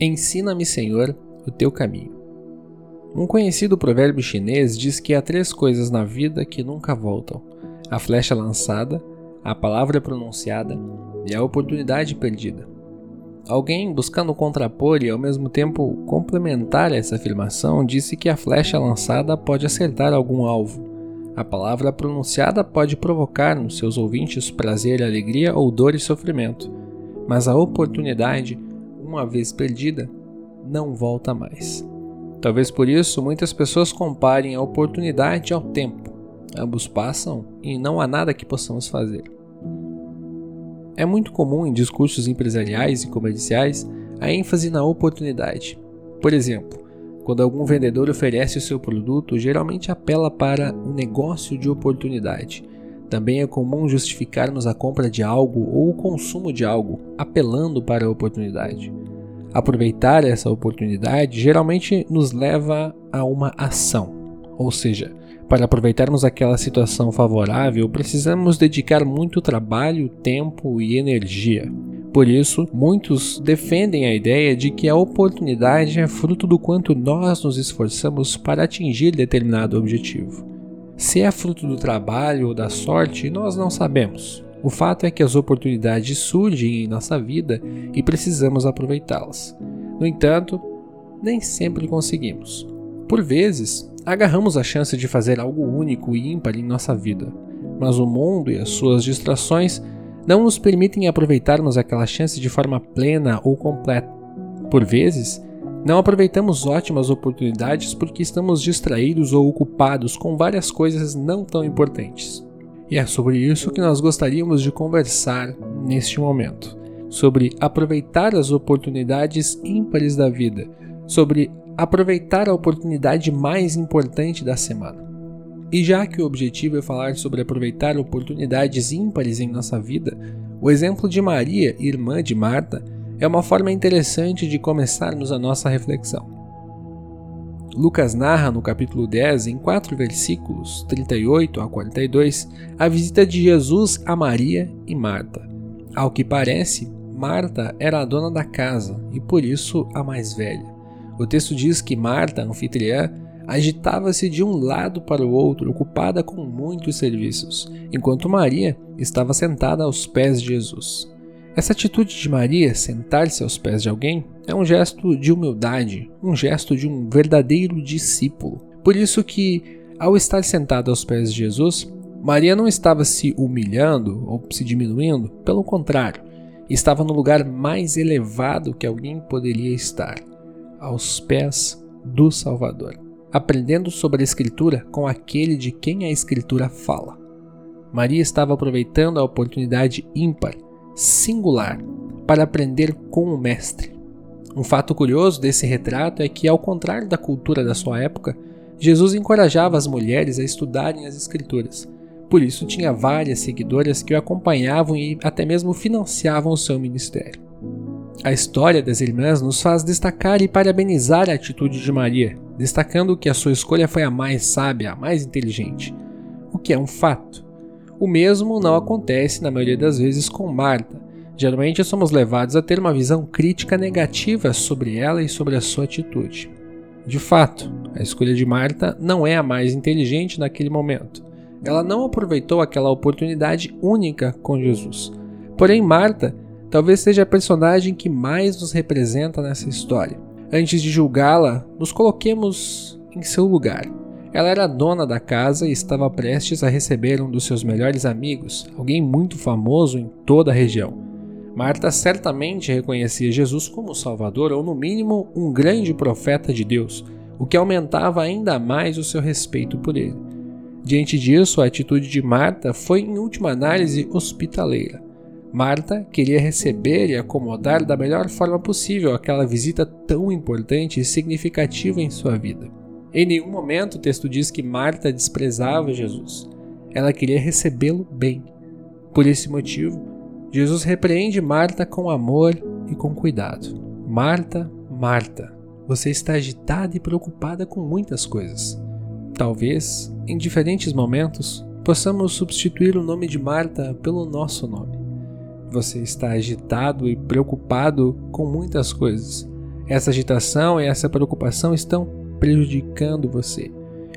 Ensina-me, Senhor, o teu caminho. Um conhecido provérbio chinês diz que há três coisas na vida que nunca voltam: a flecha lançada, a palavra pronunciada e a oportunidade perdida. Alguém, buscando contrapor e ao mesmo tempo complementar essa afirmação, disse que a flecha lançada pode acertar algum alvo. A palavra pronunciada pode provocar nos seus ouvintes prazer, alegria ou dor e sofrimento, mas a oportunidade, uma vez perdida, não volta mais. Talvez por isso muitas pessoas comparem a oportunidade ao tempo. Ambos passam e não há nada que possamos fazer. É muito comum em discursos empresariais e comerciais a ênfase na oportunidade. Por exemplo, quando algum vendedor oferece o seu produto, geralmente apela para um negócio de oportunidade. Também é comum justificarmos a compra de algo ou o consumo de algo, apelando para a oportunidade. Aproveitar essa oportunidade geralmente nos leva a uma ação, ou seja, para aproveitarmos aquela situação favorável, precisamos dedicar muito trabalho, tempo e energia. Por isso, muitos defendem a ideia de que a oportunidade é fruto do quanto nós nos esforçamos para atingir determinado objetivo. Se é fruto do trabalho ou da sorte, nós não sabemos. O fato é que as oportunidades surgem em nossa vida e precisamos aproveitá-las. No entanto, nem sempre conseguimos. Por vezes, agarramos a chance de fazer algo único e ímpar em nossa vida, mas o mundo e as suas distrações não nos permitem aproveitarmos aquela chance de forma plena ou completa. Por vezes, não aproveitamos ótimas oportunidades porque estamos distraídos ou ocupados com várias coisas não tão importantes. E é sobre isso que nós gostaríamos de conversar neste momento. Sobre aproveitar as oportunidades ímpares da vida, sobre aproveitar a oportunidade mais importante da semana. E já que o objetivo é falar sobre aproveitar oportunidades ímpares em nossa vida, o exemplo de Maria, irmã de Marta, é uma forma interessante de começarmos a nossa reflexão. Lucas narra no capítulo 10, em quatro versículos, 38 a 42, a visita de Jesus a Maria e Marta. Ao que parece, Marta era a dona da casa e por isso a mais velha. O texto diz que Marta, anfitriã, agitava-se de um lado para o outro, ocupada com muitos serviços, enquanto Maria estava sentada aos pés de Jesus. Essa atitude de Maria, sentar-se aos pés de alguém, é um gesto de humildade, um gesto de um verdadeiro discípulo. Por isso que, ao estar sentada aos pés de Jesus, Maria não estava se humilhando ou se diminuindo, pelo contrário, estava no lugar mais elevado que alguém poderia estar aos pés do Salvador, aprendendo sobre a Escritura com aquele de quem a Escritura fala. Maria estava aproveitando a oportunidade ímpar, singular, para aprender com o Mestre. Um fato curioso desse retrato é que, ao contrário da cultura da sua época, Jesus encorajava as mulheres a estudarem as Escrituras. Por isso, tinha várias seguidoras que o acompanhavam e até mesmo financiavam o seu ministério. A história das irmãs nos faz destacar e parabenizar a atitude de Maria, destacando que a sua escolha foi a mais sábia, a mais inteligente, o que é um fato. O mesmo não acontece na maioria das vezes com Marta. Geralmente somos levados a ter uma visão crítica negativa sobre ela e sobre a sua atitude. De fato, a escolha de Marta não é a mais inteligente naquele momento. Ela não aproveitou aquela oportunidade única com Jesus. Porém, Marta talvez seja a personagem que mais nos representa nessa história. Antes de julgá-la, nos coloquemos em seu lugar. Ela era dona da casa e estava prestes a receber um dos seus melhores amigos, alguém muito famoso em toda a região. Marta certamente reconhecia Jesus como Salvador ou, no mínimo, um grande profeta de Deus, o que aumentava ainda mais o seu respeito por ele. Diante disso, a atitude de Marta foi, em última análise, hospitaleira. Marta queria receber e acomodar da melhor forma possível aquela visita tão importante e significativa em sua vida. Em nenhum momento o texto diz que Marta desprezava Jesus. Ela queria recebê-lo bem. Por esse motivo, Jesus repreende Marta com amor e com cuidado. Marta, Marta, você está agitada e preocupada com muitas coisas. Talvez, em diferentes momentos, possamos substituir o nome de Marta pelo nosso nome. Você está agitado e preocupado com muitas coisas. Essa agitação e essa preocupação estão prejudicando você,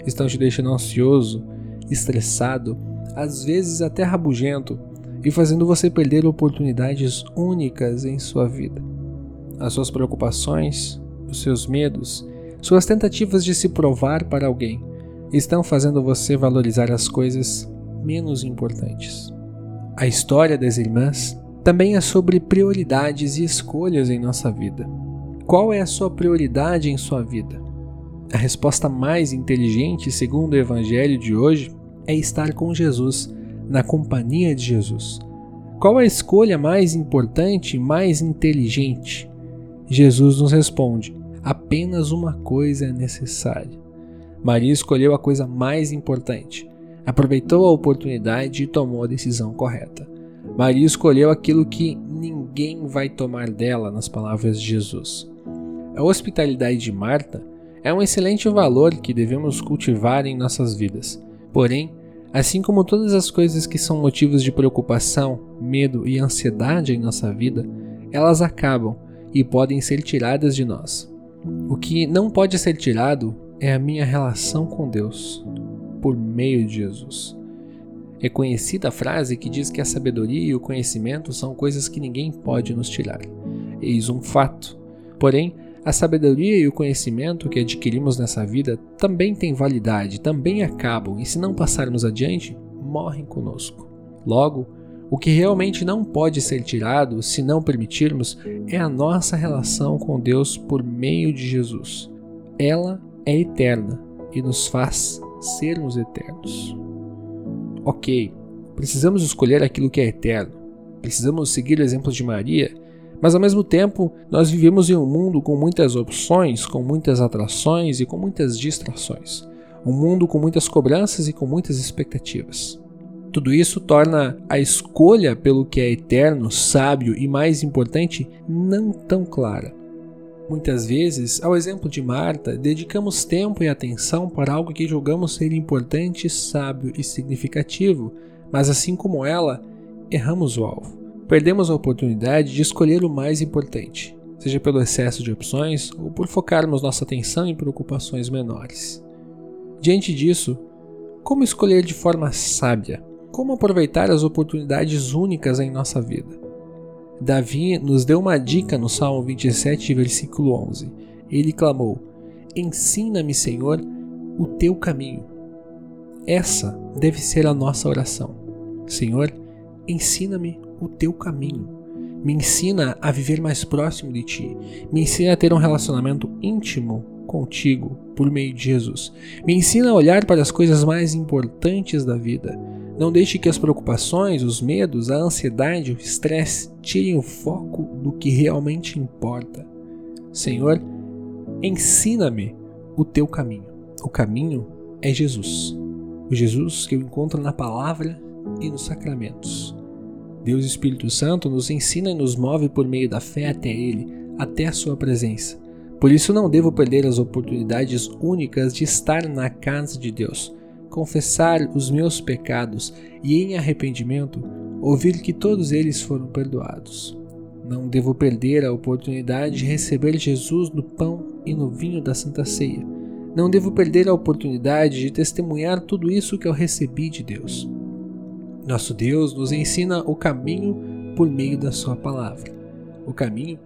estão te deixando ansioso, estressado, às vezes até rabugento e fazendo você perder oportunidades únicas em sua vida. As suas preocupações, os seus medos, suas tentativas de se provar para alguém estão fazendo você valorizar as coisas menos importantes. A história das irmãs também é sobre prioridades e escolhas em nossa vida. Qual é a sua prioridade em sua vida? A resposta mais inteligente, segundo o Evangelho de hoje, é estar com Jesus, na companhia de Jesus. Qual a escolha mais importante, mais inteligente? Jesus nos responde: apenas uma coisa é necessária. Maria escolheu a coisa mais importante, aproveitou a oportunidade e tomou a decisão correta. Maria escolheu aquilo que ninguém vai tomar dela, nas palavras de Jesus. A hospitalidade de Marta é um excelente valor que devemos cultivar em nossas vidas. Porém, assim como todas as coisas que são motivos de preocupação, medo e ansiedade em nossa vida, elas acabam e podem ser tiradas de nós. O que não pode ser tirado é a minha relação com Deus por meio de Jesus. É conhecida a frase que diz que a sabedoria e o conhecimento são coisas que ninguém pode nos tirar. Eis um fato. Porém, a sabedoria e o conhecimento que adquirimos nessa vida também têm validade, também acabam, e se não passarmos adiante, morrem conosco. Logo, o que realmente não pode ser tirado, se não permitirmos, é a nossa relação com Deus por meio de Jesus. Ela é eterna e nos faz sermos eternos. Ok, precisamos escolher aquilo que é eterno. Precisamos seguir o exemplo de Maria mas ao mesmo tempo, nós vivemos em um mundo com muitas opções, com muitas atrações e com muitas distrações. Um mundo com muitas cobranças e com muitas expectativas. Tudo isso torna a escolha pelo que é eterno, sábio e mais importante não tão clara. Muitas vezes, ao exemplo de Marta, dedicamos tempo e atenção para algo que julgamos ser importante, sábio e significativo, mas assim como ela, erramos o alvo perdemos a oportunidade de escolher o mais importante, seja pelo excesso de opções ou por focarmos nossa atenção em preocupações menores. Diante disso, como escolher de forma sábia? Como aproveitar as oportunidades únicas em nossa vida? Davi nos deu uma dica no Salmo 27, versículo 11. Ele clamou: Ensina-me, Senhor, o teu caminho. Essa deve ser a nossa oração. Senhor, ensina-me o teu caminho. Me ensina a viver mais próximo de ti. Me ensina a ter um relacionamento íntimo contigo por meio de Jesus. Me ensina a olhar para as coisas mais importantes da vida. Não deixe que as preocupações, os medos, a ansiedade, o estresse tirem o foco do que realmente importa. Senhor, ensina-me o teu caminho. O caminho é Jesus. O Jesus que eu encontro na palavra e nos sacramentos. Deus Espírito Santo nos ensina e nos move por meio da fé até Ele, até a Sua presença. Por isso não devo perder as oportunidades únicas de estar na casa de Deus, confessar os meus pecados e, em arrependimento, ouvir que todos eles foram perdoados. Não devo perder a oportunidade de receber Jesus no pão e no vinho da Santa Ceia. Não devo perder a oportunidade de testemunhar tudo isso que eu recebi de Deus. Nosso Deus nos ensina o caminho por meio da Sua palavra. O caminho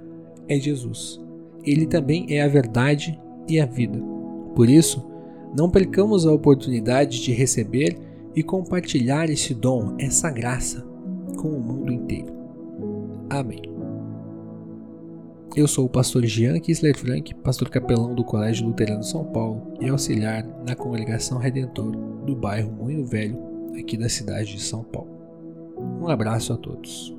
é Jesus. Ele também é a verdade e a vida. Por isso, não percamos a oportunidade de receber e compartilhar esse dom, essa graça, com o mundo inteiro. Amém. Eu sou o pastor Jean Kisler Frank, pastor capelão do Colégio Luterano São Paulo e auxiliar na Congregação Redentor do bairro Moinho Velho, aqui da cidade de São Paulo. Um abraço a todos.